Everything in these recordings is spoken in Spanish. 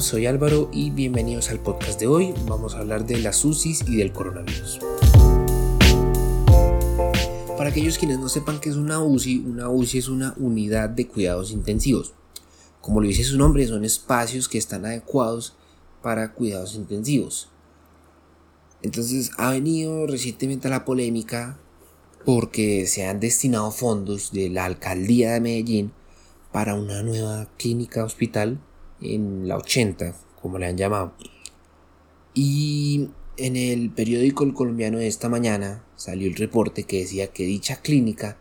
Soy Álvaro y bienvenidos al podcast de hoy. Vamos a hablar de las UCIs y del coronavirus. Para aquellos quienes no sepan qué es una UCI, una UCI es una unidad de cuidados intensivos. Como lo dice su nombre, son espacios que están adecuados para cuidados intensivos. Entonces ha venido recientemente a la polémica porque se han destinado fondos de la alcaldía de Medellín para una nueva clínica hospital en la 80, como le han llamado. Y en el periódico El Colombiano de esta mañana salió el reporte que decía que dicha clínica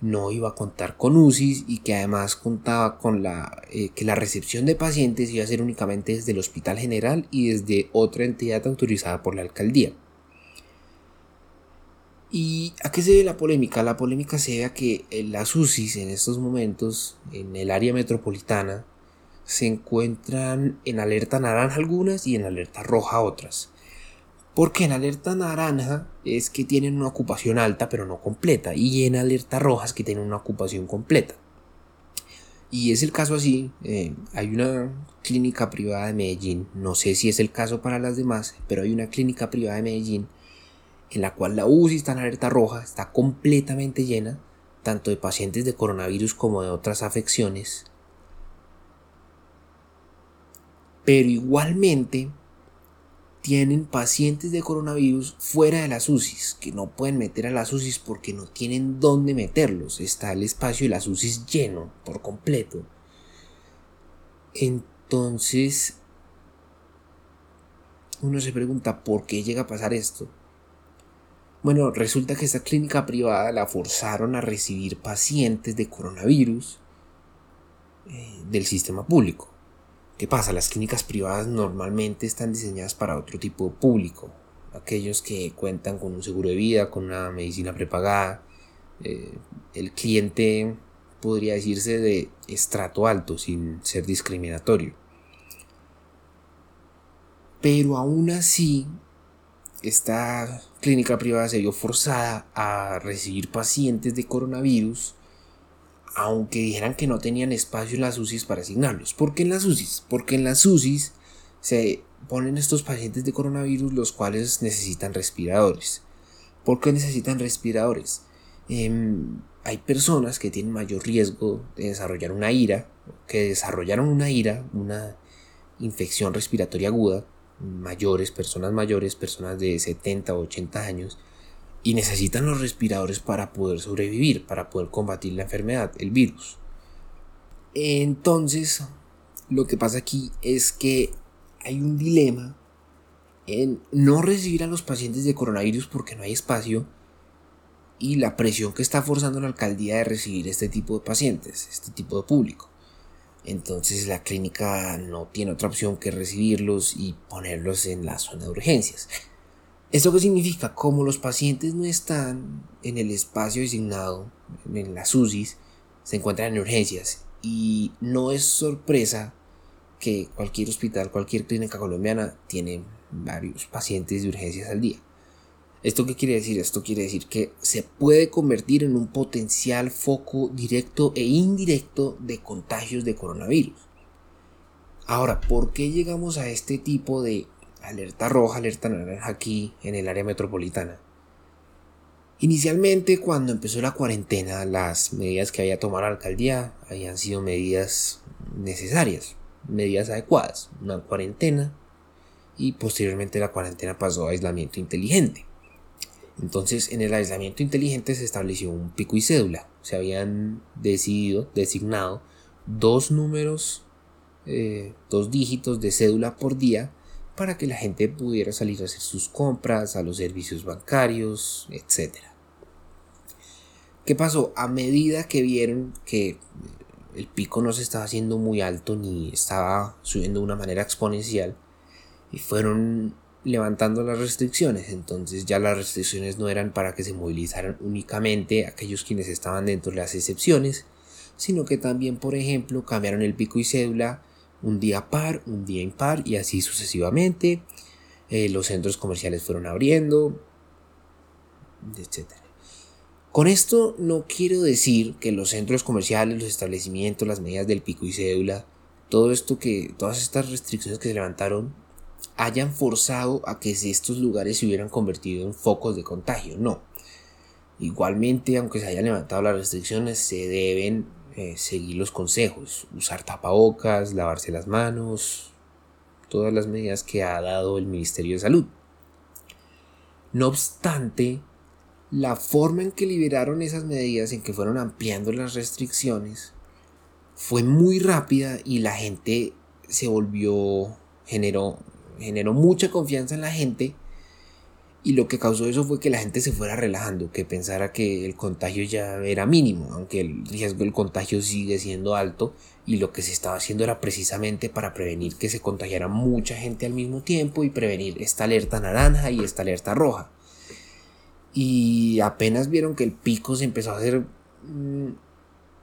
no iba a contar con UCI y que además contaba con la eh, que la recepción de pacientes iba a ser únicamente desde el Hospital General y desde otra entidad autorizada por la alcaldía. ¿Y a qué se debe la polémica? La polémica se debe a que las UCIs en estos momentos en el área metropolitana se encuentran en alerta naranja algunas y en alerta roja otras. Porque en alerta naranja es que tienen una ocupación alta pero no completa y en alerta roja es que tienen una ocupación completa. Y es el caso así, eh, hay una clínica privada de Medellín, no sé si es el caso para las demás, pero hay una clínica privada de Medellín en la cual la UCI está en alerta roja, está completamente llena, tanto de pacientes de coronavirus como de otras afecciones, pero igualmente tienen pacientes de coronavirus fuera de las UCIs, que no pueden meter a las UCIs porque no tienen dónde meterlos. Está el espacio de las UCIs lleno por completo. Entonces, uno se pregunta, ¿por qué llega a pasar esto? Bueno, resulta que esta clínica privada la forzaron a recibir pacientes de coronavirus eh, del sistema público. ¿Qué pasa? Las clínicas privadas normalmente están diseñadas para otro tipo de público. Aquellos que cuentan con un seguro de vida, con una medicina prepagada. Eh, el cliente podría decirse de estrato alto sin ser discriminatorio. Pero aún así, esta clínica privada se vio forzada a recibir pacientes de coronavirus aunque dijeran que no tenían espacio en las UCIs para asignarlos. ¿Por qué en las UCIs? Porque en las UCIs se ponen estos pacientes de coronavirus los cuales necesitan respiradores. ¿Por qué necesitan respiradores? Em, hay personas que tienen mayor riesgo de desarrollar una ira, que desarrollaron una ira, una infección respiratoria aguda, mayores, personas mayores, personas de 70 o 80 años, y necesitan los respiradores para poder sobrevivir, para poder combatir la enfermedad, el virus. Entonces, lo que pasa aquí es que hay un dilema en no recibir a los pacientes de coronavirus porque no hay espacio y la presión que está forzando la alcaldía de recibir este tipo de pacientes, este tipo de público. Entonces la clínica no tiene otra opción que recibirlos y ponerlos en la zona de urgencias. ¿Esto qué significa? Como los pacientes no están en el espacio designado, en las UCIs, se encuentran en urgencias. Y no es sorpresa que cualquier hospital, cualquier clínica colombiana tiene varios pacientes de urgencias al día. ¿Esto qué quiere decir? Esto quiere decir que se puede convertir en un potencial foco directo e indirecto de contagios de coronavirus. Ahora, ¿por qué llegamos a este tipo de alerta roja, alerta naranja aquí en el área metropolitana. Inicialmente, cuando empezó la cuarentena, las medidas que había tomado la alcaldía habían sido medidas necesarias, medidas adecuadas, una cuarentena y posteriormente la cuarentena pasó a aislamiento inteligente. Entonces, en el aislamiento inteligente se estableció un pico y cédula. Se habían decidido, designado dos números, eh, dos dígitos de cédula por día para que la gente pudiera salir a hacer sus compras, a los servicios bancarios, etc. ¿Qué pasó? A medida que vieron que el pico no se estaba haciendo muy alto ni estaba subiendo de una manera exponencial, y fueron levantando las restricciones. Entonces ya las restricciones no eran para que se movilizaran únicamente aquellos quienes estaban dentro de las excepciones, sino que también, por ejemplo, cambiaron el pico y cédula un día par, un día impar y así sucesivamente. Eh, los centros comerciales fueron abriendo, etc. Con esto no quiero decir que los centros comerciales, los establecimientos, las medidas del pico y cédula todo esto que, todas estas restricciones que se levantaron hayan forzado a que estos lugares se hubieran convertido en focos de contagio. No. Igualmente, aunque se hayan levantado las restricciones, se deben eh, seguir los consejos. Usar tapabocas, lavarse las manos, todas las medidas que ha dado el Ministerio de Salud. No obstante, la forma en que liberaron esas medidas, en que fueron ampliando las restricciones, fue muy rápida y la gente se volvió, generó, generó mucha confianza en la gente y lo que causó eso fue que la gente se fuera relajando, que pensara que el contagio ya era mínimo, aunque el riesgo del contagio sigue siendo alto y lo que se estaba haciendo era precisamente para prevenir que se contagiara mucha gente al mismo tiempo y prevenir esta alerta naranja y esta alerta roja. Y apenas vieron que el pico se empezó a hacer mm,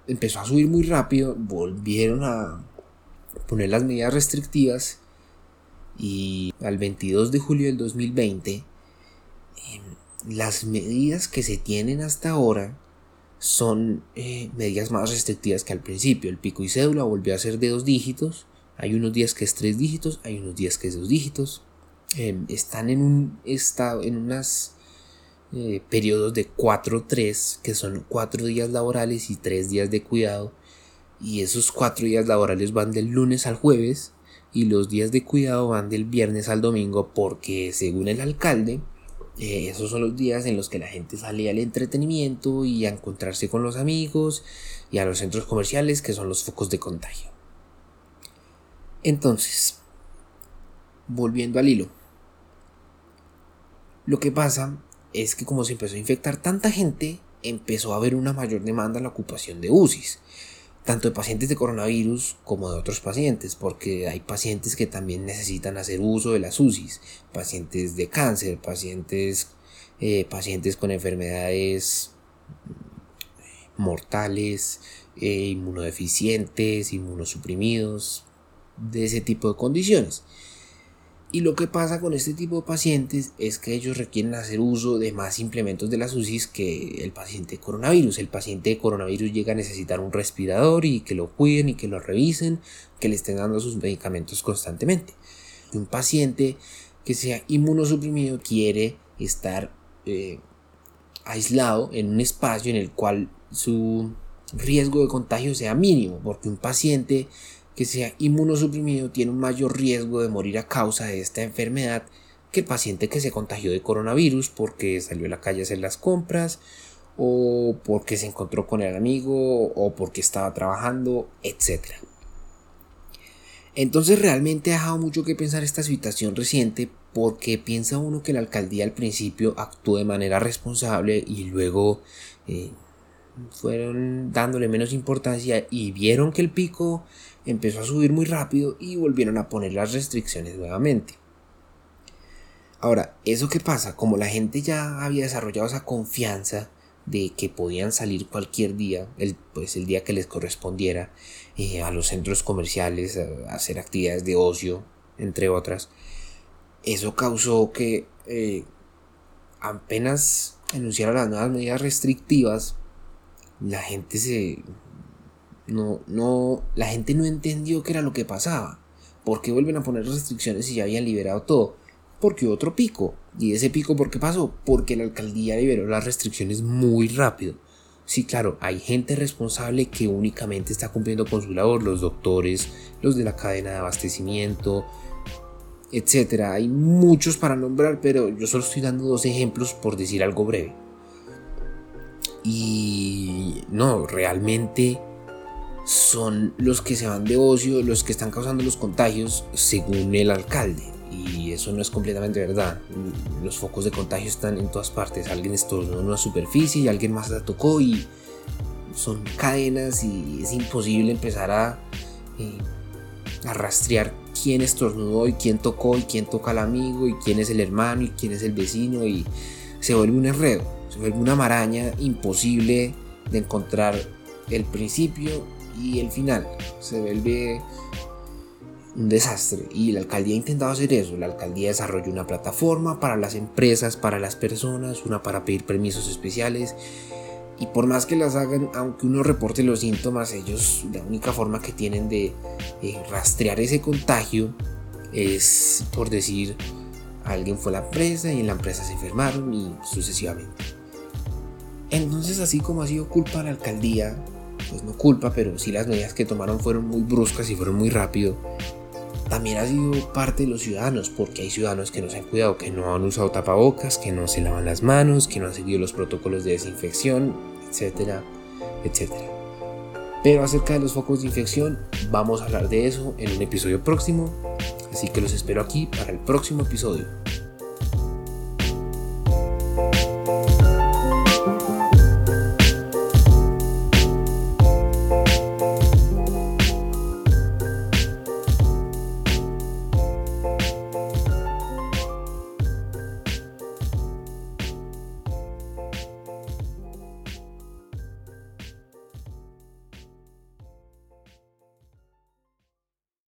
empezó a subir muy rápido, volvieron a poner las medidas restrictivas y al 22 de julio del 2020 em, las medidas que se tienen hasta ahora son eh, medidas más restrictivas que al principio. El pico y cédula volvió a ser de dos dígitos. Hay unos días que es tres dígitos, hay unos días que es dos dígitos. Em, están en un estado, en unas eh, periodos de 4-3, que son 4 días laborales y 3 días de cuidado. Y esos 4 días laborales van del lunes al jueves y los días de cuidado van del viernes al domingo porque según el alcalde, eh, esos son los días en los que la gente sale al entretenimiento y a encontrarse con los amigos y a los centros comerciales que son los focos de contagio. Entonces, volviendo al hilo. Lo que pasa es que como se empezó a infectar tanta gente, empezó a haber una mayor demanda en la ocupación de UCIs, tanto de pacientes de coronavirus como de otros pacientes, porque hay pacientes que también necesitan hacer uso de las UCIs, pacientes de cáncer, pacientes, eh, pacientes con enfermedades mortales, eh, inmunodeficientes, inmunosuprimidos, de ese tipo de condiciones. Y lo que pasa con este tipo de pacientes es que ellos requieren hacer uso de más implementos de las UCIs que el paciente de coronavirus. El paciente de coronavirus llega a necesitar un respirador y que lo cuiden y que lo revisen, que le estén dando sus medicamentos constantemente. Un paciente que sea inmunosuprimido quiere estar eh, aislado en un espacio en el cual su riesgo de contagio sea mínimo, porque un paciente que sea inmunosuprimido tiene un mayor riesgo de morir a causa de esta enfermedad que el paciente que se contagió de coronavirus porque salió a la calle a hacer las compras o porque se encontró con el amigo o porque estaba trabajando, etc. Entonces realmente ha dejado mucho que pensar esta situación reciente porque piensa uno que la alcaldía al principio actuó de manera responsable y luego eh, fueron dándole menos importancia y vieron que el pico empezó a subir muy rápido y volvieron a poner las restricciones nuevamente. Ahora, ¿eso qué pasa? Como la gente ya había desarrollado esa confianza de que podían salir cualquier día, el, pues el día que les correspondiera, eh, a los centros comerciales, a, hacer actividades de ocio, entre otras, eso causó que eh, apenas anunciaron las nuevas medidas restrictivas, la gente se no, no, la gente no entendió qué era lo que pasaba. ¿Por qué vuelven a poner restricciones si ya habían liberado todo? Porque otro pico. ¿Y ese pico por qué pasó? Porque la alcaldía liberó las restricciones muy rápido. Sí, claro, hay gente responsable que únicamente está cumpliendo con su labor, los doctores, los de la cadena de abastecimiento, etcétera. Hay muchos para nombrar, pero yo solo estoy dando dos ejemplos por decir algo breve. Y no, realmente son los que se van de ocio, los que están causando los contagios, según el alcalde. Y eso no es completamente verdad. Los focos de contagio están en todas partes. Alguien estornudó en una superficie y alguien más la tocó y son cadenas y es imposible empezar a, eh, rastrear quién estornudó y quién tocó y quién toca al amigo y quién es el hermano y quién es el vecino y se vuelve un enredo, se vuelve una maraña imposible de encontrar el principio y el final se vuelve un desastre y la alcaldía ha intentado hacer eso. La alcaldía desarrolló una plataforma para las empresas, para las personas, una para pedir permisos especiales Y por más que las hagan, aunque uno reporte los síntomas, ellos la única forma que tienen de rastrear ese contagio es por decir alguien fue a la empresa y en la empresa se enfermaron y sucesivamente. Entonces así como ha sido culpa de la alcaldía, pues no culpa, pero sí las medidas que tomaron fueron muy bruscas y fueron muy rápido, también ha sido parte de los ciudadanos, porque hay ciudadanos que no se han cuidado, que no han usado tapabocas, que no se lavan las manos, que no han seguido los protocolos de desinfección, etcétera, etcétera. Pero acerca de los focos de infección, vamos a hablar de eso en un episodio próximo, así que los espero aquí para el próximo episodio.